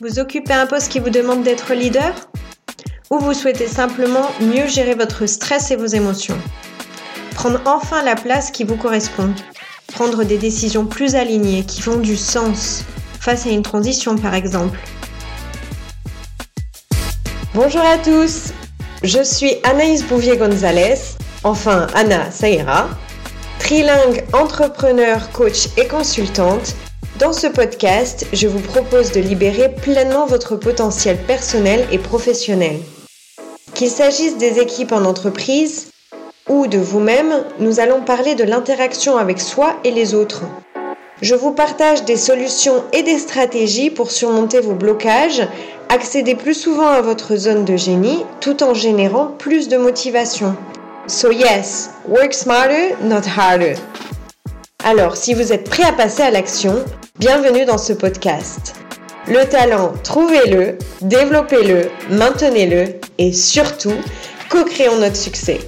Vous occupez un poste qui vous demande d'être leader Ou vous souhaitez simplement mieux gérer votre stress et vos émotions? Prendre enfin la place qui vous correspond. Prendre des décisions plus alignées, qui font du sens, face à une transition par exemple. Bonjour à tous. Je suis Anaïs Bouvier-Gonzalez, enfin Anna, ça ira, trilingue, entrepreneur, coach et consultante dans ce podcast, je vous propose de libérer pleinement votre potentiel personnel et professionnel. Qu'il s'agisse des équipes en entreprise ou de vous-même, nous allons parler de l'interaction avec soi et les autres. Je vous partage des solutions et des stratégies pour surmonter vos blocages, accéder plus souvent à votre zone de génie tout en générant plus de motivation. So yes, work smarter, not harder. Alors, si vous êtes prêt à passer à l'action, Bienvenue dans ce podcast. Le talent, trouvez-le, développez-le, maintenez-le et surtout, co-créons notre succès.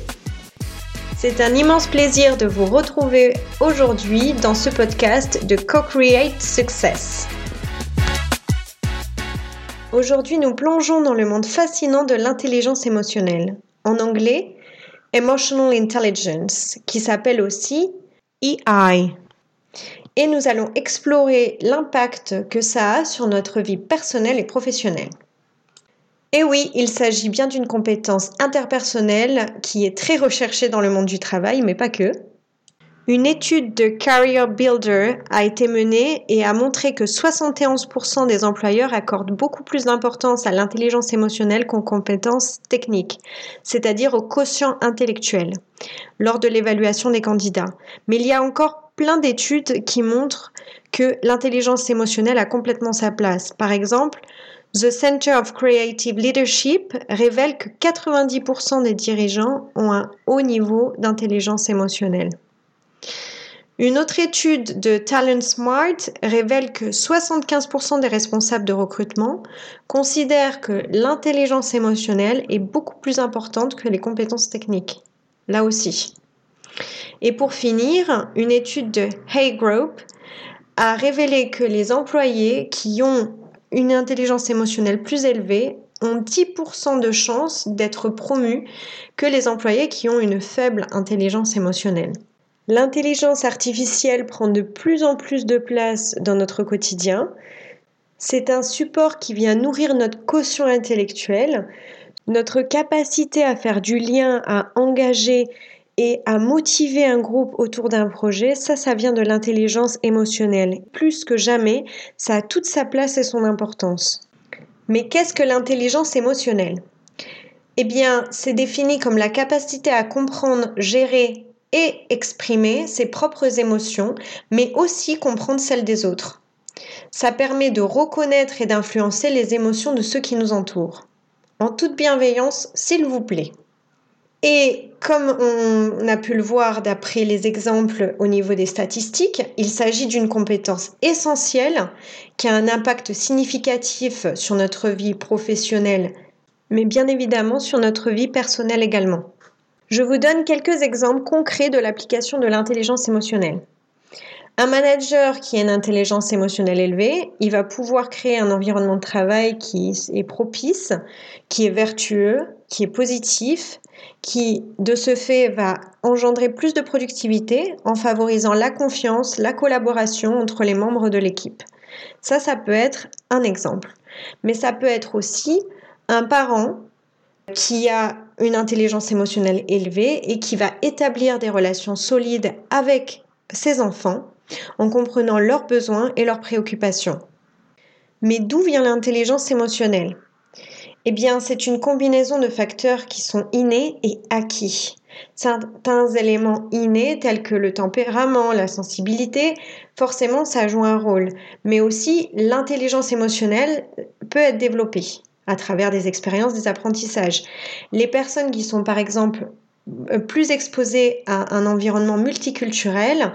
C'est un immense plaisir de vous retrouver aujourd'hui dans ce podcast de Co-Create Success. Aujourd'hui, nous plongeons dans le monde fascinant de l'intelligence émotionnelle. En anglais, Emotional Intelligence, qui s'appelle aussi EI et nous allons explorer l'impact que ça a sur notre vie personnelle et professionnelle. Et oui, il s'agit bien d'une compétence interpersonnelle qui est très recherchée dans le monde du travail, mais pas que. Une étude de Career Builder a été menée et a montré que 71% des employeurs accordent beaucoup plus d'importance à l'intelligence émotionnelle qu'aux compétences techniques, c'est-à-dire au quotient intellectuel, lors de l'évaluation des candidats. Mais il y a encore plein d'études qui montrent que l'intelligence émotionnelle a complètement sa place. Par exemple, The Center of Creative Leadership révèle que 90% des dirigeants ont un haut niveau d'intelligence émotionnelle. Une autre étude de Talent Smart révèle que 75% des responsables de recrutement considèrent que l'intelligence émotionnelle est beaucoup plus importante que les compétences techniques. Là aussi. Et pour finir, une étude de Hay Group a révélé que les employés qui ont une intelligence émotionnelle plus élevée ont 10% de chances d'être promus que les employés qui ont une faible intelligence émotionnelle. L'intelligence artificielle prend de plus en plus de place dans notre quotidien. C'est un support qui vient nourrir notre caution intellectuelle, notre capacité à faire du lien, à engager et à motiver un groupe autour d'un projet, ça, ça vient de l'intelligence émotionnelle. Plus que jamais, ça a toute sa place et son importance. Mais qu'est-ce que l'intelligence émotionnelle? Eh bien, c'est défini comme la capacité à comprendre, gérer et exprimer ses propres émotions, mais aussi comprendre celles des autres. Ça permet de reconnaître et d'influencer les émotions de ceux qui nous entourent. En toute bienveillance, s'il vous plaît. Et comme on a pu le voir d'après les exemples au niveau des statistiques, il s'agit d'une compétence essentielle qui a un impact significatif sur notre vie professionnelle, mais bien évidemment sur notre vie personnelle également. Je vous donne quelques exemples concrets de l'application de l'intelligence émotionnelle. Un manager qui a une intelligence émotionnelle élevée, il va pouvoir créer un environnement de travail qui est propice, qui est vertueux, qui est positif, qui de ce fait va engendrer plus de productivité en favorisant la confiance, la collaboration entre les membres de l'équipe. Ça, ça peut être un exemple. Mais ça peut être aussi un parent qui a une intelligence émotionnelle élevée et qui va établir des relations solides avec ses enfants en comprenant leurs besoins et leurs préoccupations. Mais d'où vient l'intelligence émotionnelle? Eh bien, c'est une combinaison de facteurs qui sont innés et acquis. Certains éléments innés, tels que le tempérament, la sensibilité, forcément, ça joue un rôle. Mais aussi, l'intelligence émotionnelle peut être développée à travers des expériences, des apprentissages. Les personnes qui sont, par exemple, plus exposées à un environnement multiculturel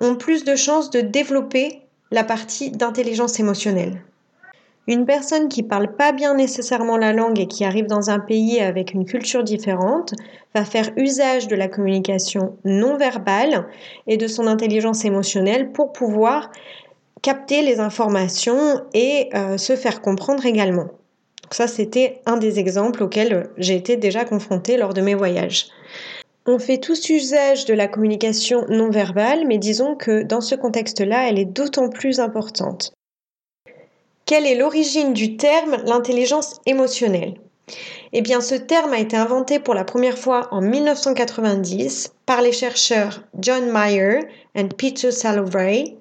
ont plus de chances de développer la partie d'intelligence émotionnelle. Une personne qui parle pas bien nécessairement la langue et qui arrive dans un pays avec une culture différente va faire usage de la communication non verbale et de son intelligence émotionnelle pour pouvoir capter les informations et euh, se faire comprendre également. Donc ça, c'était un des exemples auxquels j'ai été déjà confrontée lors de mes voyages. On fait tous usage de la communication non verbale, mais disons que dans ce contexte-là, elle est d'autant plus importante. Quelle est l'origine du terme l'intelligence émotionnelle Eh bien, ce terme a été inventé pour la première fois en 1990 par les chercheurs John Mayer et Peter Salovey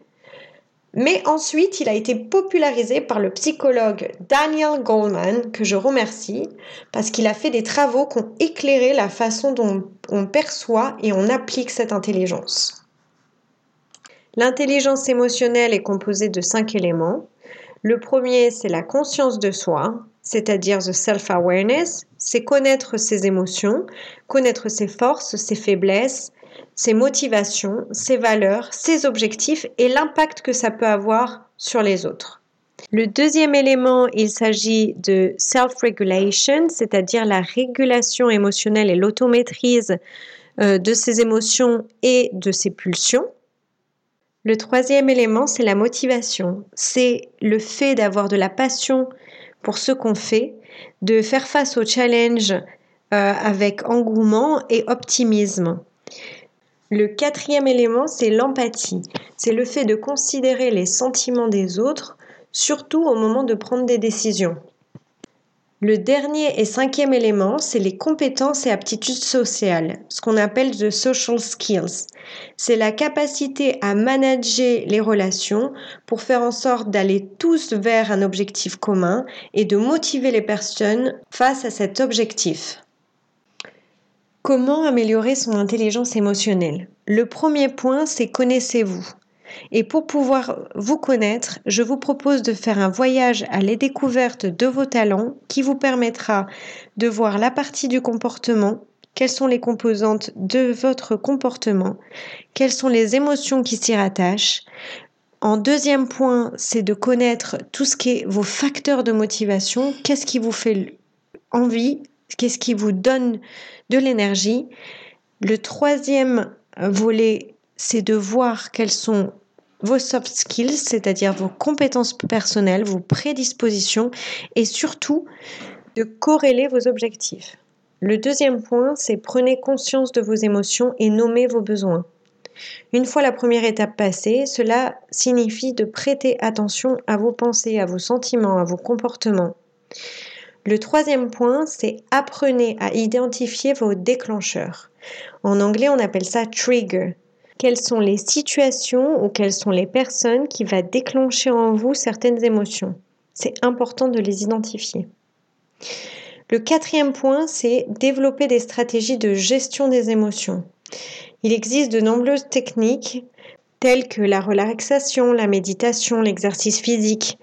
mais ensuite, il a été popularisé par le psychologue Daniel Goleman, que je remercie, parce qu'il a fait des travaux qui ont éclairé la façon dont on perçoit et on applique cette intelligence. L'intelligence émotionnelle est composée de cinq éléments. Le premier, c'est la conscience de soi, c'est-à-dire the self-awareness, c'est connaître ses émotions, connaître ses forces, ses faiblesses, ses motivations, ses valeurs, ses objectifs et l'impact que ça peut avoir sur les autres. Le deuxième élément, il s'agit de self-regulation, c'est-à-dire la régulation émotionnelle et l'automaîtrise euh, de ses émotions et de ses pulsions. Le troisième élément, c'est la motivation. C'est le fait d'avoir de la passion pour ce qu'on fait, de faire face aux challenges euh, avec engouement et optimisme. Le quatrième élément, c'est l'empathie. C'est le fait de considérer les sentiments des autres, surtout au moment de prendre des décisions. Le dernier et cinquième élément, c'est les compétences et aptitudes sociales, ce qu'on appelle the social skills. C'est la capacité à manager les relations pour faire en sorte d'aller tous vers un objectif commun et de motiver les personnes face à cet objectif. Comment améliorer son intelligence émotionnelle? Le premier point, c'est connaissez-vous. Et pour pouvoir vous connaître, je vous propose de faire un voyage à la découverte de vos talents qui vous permettra de voir la partie du comportement, quelles sont les composantes de votre comportement, quelles sont les émotions qui s'y rattachent. En deuxième point, c'est de connaître tout ce qui est vos facteurs de motivation, qu'est-ce qui vous fait envie, qu'est-ce qui vous donne de l'énergie. Le troisième volet, c'est de voir quels sont vos soft skills, c'est-à-dire vos compétences personnelles, vos prédispositions et surtout de corréler vos objectifs. Le deuxième point, c'est prenez conscience de vos émotions et nommez vos besoins. Une fois la première étape passée, cela signifie de prêter attention à vos pensées, à vos sentiments, à vos comportements. Le troisième point, c'est apprenez à identifier vos déclencheurs. En anglais, on appelle ça trigger. Quelles sont les situations ou quelles sont les personnes qui vont déclencher en vous certaines émotions? C'est important de les identifier. Le quatrième point, c'est développer des stratégies de gestion des émotions. Il existe de nombreuses techniques telles que la relaxation, la méditation, l'exercice physique,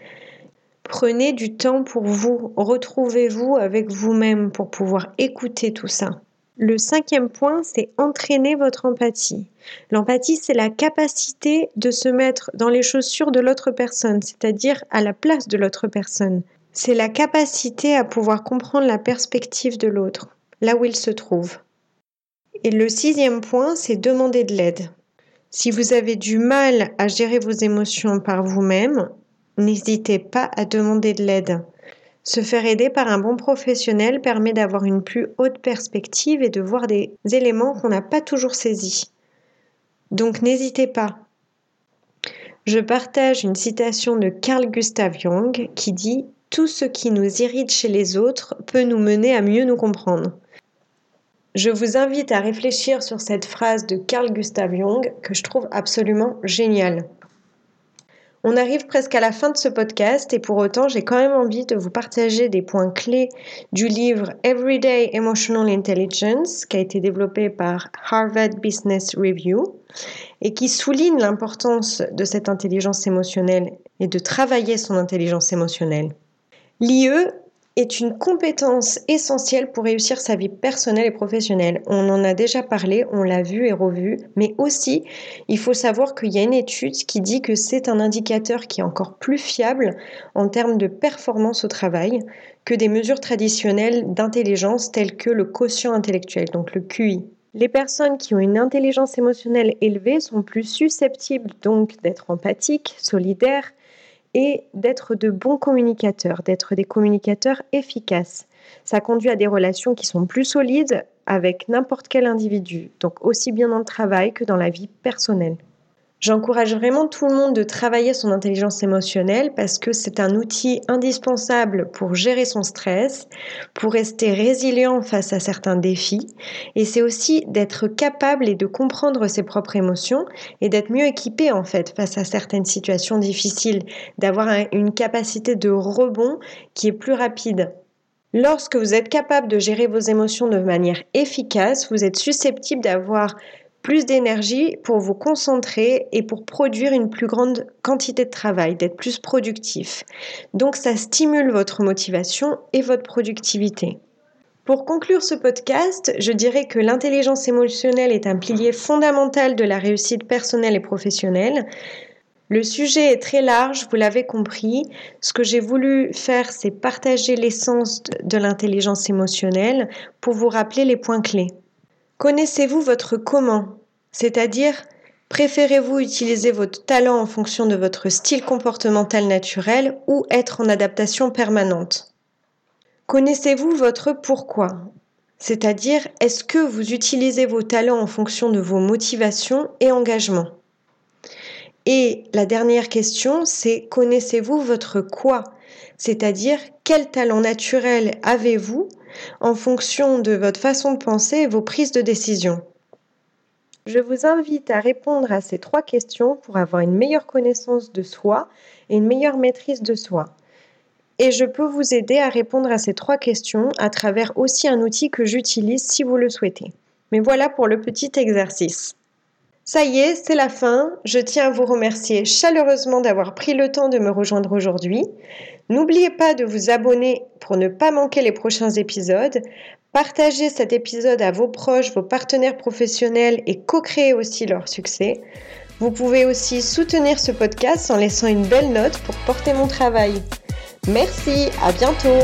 Prenez du temps pour vous, retrouvez-vous avec vous-même pour pouvoir écouter tout ça. Le cinquième point, c'est entraîner votre empathie. L'empathie, c'est la capacité de se mettre dans les chaussures de l'autre personne, c'est-à-dire à la place de l'autre personne. C'est la capacité à pouvoir comprendre la perspective de l'autre, là où il se trouve. Et le sixième point, c'est demander de l'aide. Si vous avez du mal à gérer vos émotions par vous-même, N'hésitez pas à demander de l'aide. Se faire aider par un bon professionnel permet d'avoir une plus haute perspective et de voir des éléments qu'on n'a pas toujours saisis. Donc n'hésitez pas. Je partage une citation de Carl Gustav Jung qui dit Tout ce qui nous irrite chez les autres peut nous mener à mieux nous comprendre. Je vous invite à réfléchir sur cette phrase de Carl Gustav Jung que je trouve absolument géniale. On arrive presque à la fin de ce podcast et pour autant, j'ai quand même envie de vous partager des points clés du livre Everyday Emotional Intelligence qui a été développé par Harvard Business Review et qui souligne l'importance de cette intelligence émotionnelle et de travailler son intelligence émotionnelle. Est une compétence essentielle pour réussir sa vie personnelle et professionnelle. On en a déjà parlé, on l'a vu et revu, mais aussi il faut savoir qu'il y a une étude qui dit que c'est un indicateur qui est encore plus fiable en termes de performance au travail que des mesures traditionnelles d'intelligence telles que le quotient intellectuel, donc le QI. Les personnes qui ont une intelligence émotionnelle élevée sont plus susceptibles donc d'être empathiques, solidaires et d'être de bons communicateurs, d'être des communicateurs efficaces. Ça conduit à des relations qui sont plus solides avec n'importe quel individu, donc aussi bien dans le travail que dans la vie personnelle. J'encourage vraiment tout le monde de travailler son intelligence émotionnelle parce que c'est un outil indispensable pour gérer son stress, pour rester résilient face à certains défis et c'est aussi d'être capable et de comprendre ses propres émotions et d'être mieux équipé en fait face à certaines situations difficiles, d'avoir une capacité de rebond qui est plus rapide. Lorsque vous êtes capable de gérer vos émotions de manière efficace, vous êtes susceptible d'avoir plus d'énergie pour vous concentrer et pour produire une plus grande quantité de travail, d'être plus productif. Donc ça stimule votre motivation et votre productivité. Pour conclure ce podcast, je dirais que l'intelligence émotionnelle est un pilier fondamental de la réussite personnelle et professionnelle. Le sujet est très large, vous l'avez compris. Ce que j'ai voulu faire, c'est partager l'essence de l'intelligence émotionnelle pour vous rappeler les points clés. Connaissez-vous votre comment? C'est-à-dire, préférez-vous utiliser votre talent en fonction de votre style comportemental naturel ou être en adaptation permanente? Connaissez-vous votre pourquoi? C'est-à-dire, est-ce que vous utilisez vos talents en fonction de vos motivations et engagements? Et la dernière question, c'est connaissez-vous votre quoi? C'est-à-dire, quel talent naturel avez-vous en fonction de votre façon de penser et vos prises de décision. Je vous invite à répondre à ces trois questions pour avoir une meilleure connaissance de soi et une meilleure maîtrise de soi. Et je peux vous aider à répondre à ces trois questions à travers aussi un outil que j'utilise si vous le souhaitez. Mais voilà pour le petit exercice. Ça y est, c'est la fin. Je tiens à vous remercier chaleureusement d'avoir pris le temps de me rejoindre aujourd'hui. N'oubliez pas de vous abonner pour ne pas manquer les prochains épisodes. Partagez cet épisode à vos proches, vos partenaires professionnels et co-créez aussi leur succès. Vous pouvez aussi soutenir ce podcast en laissant une belle note pour porter mon travail. Merci, à bientôt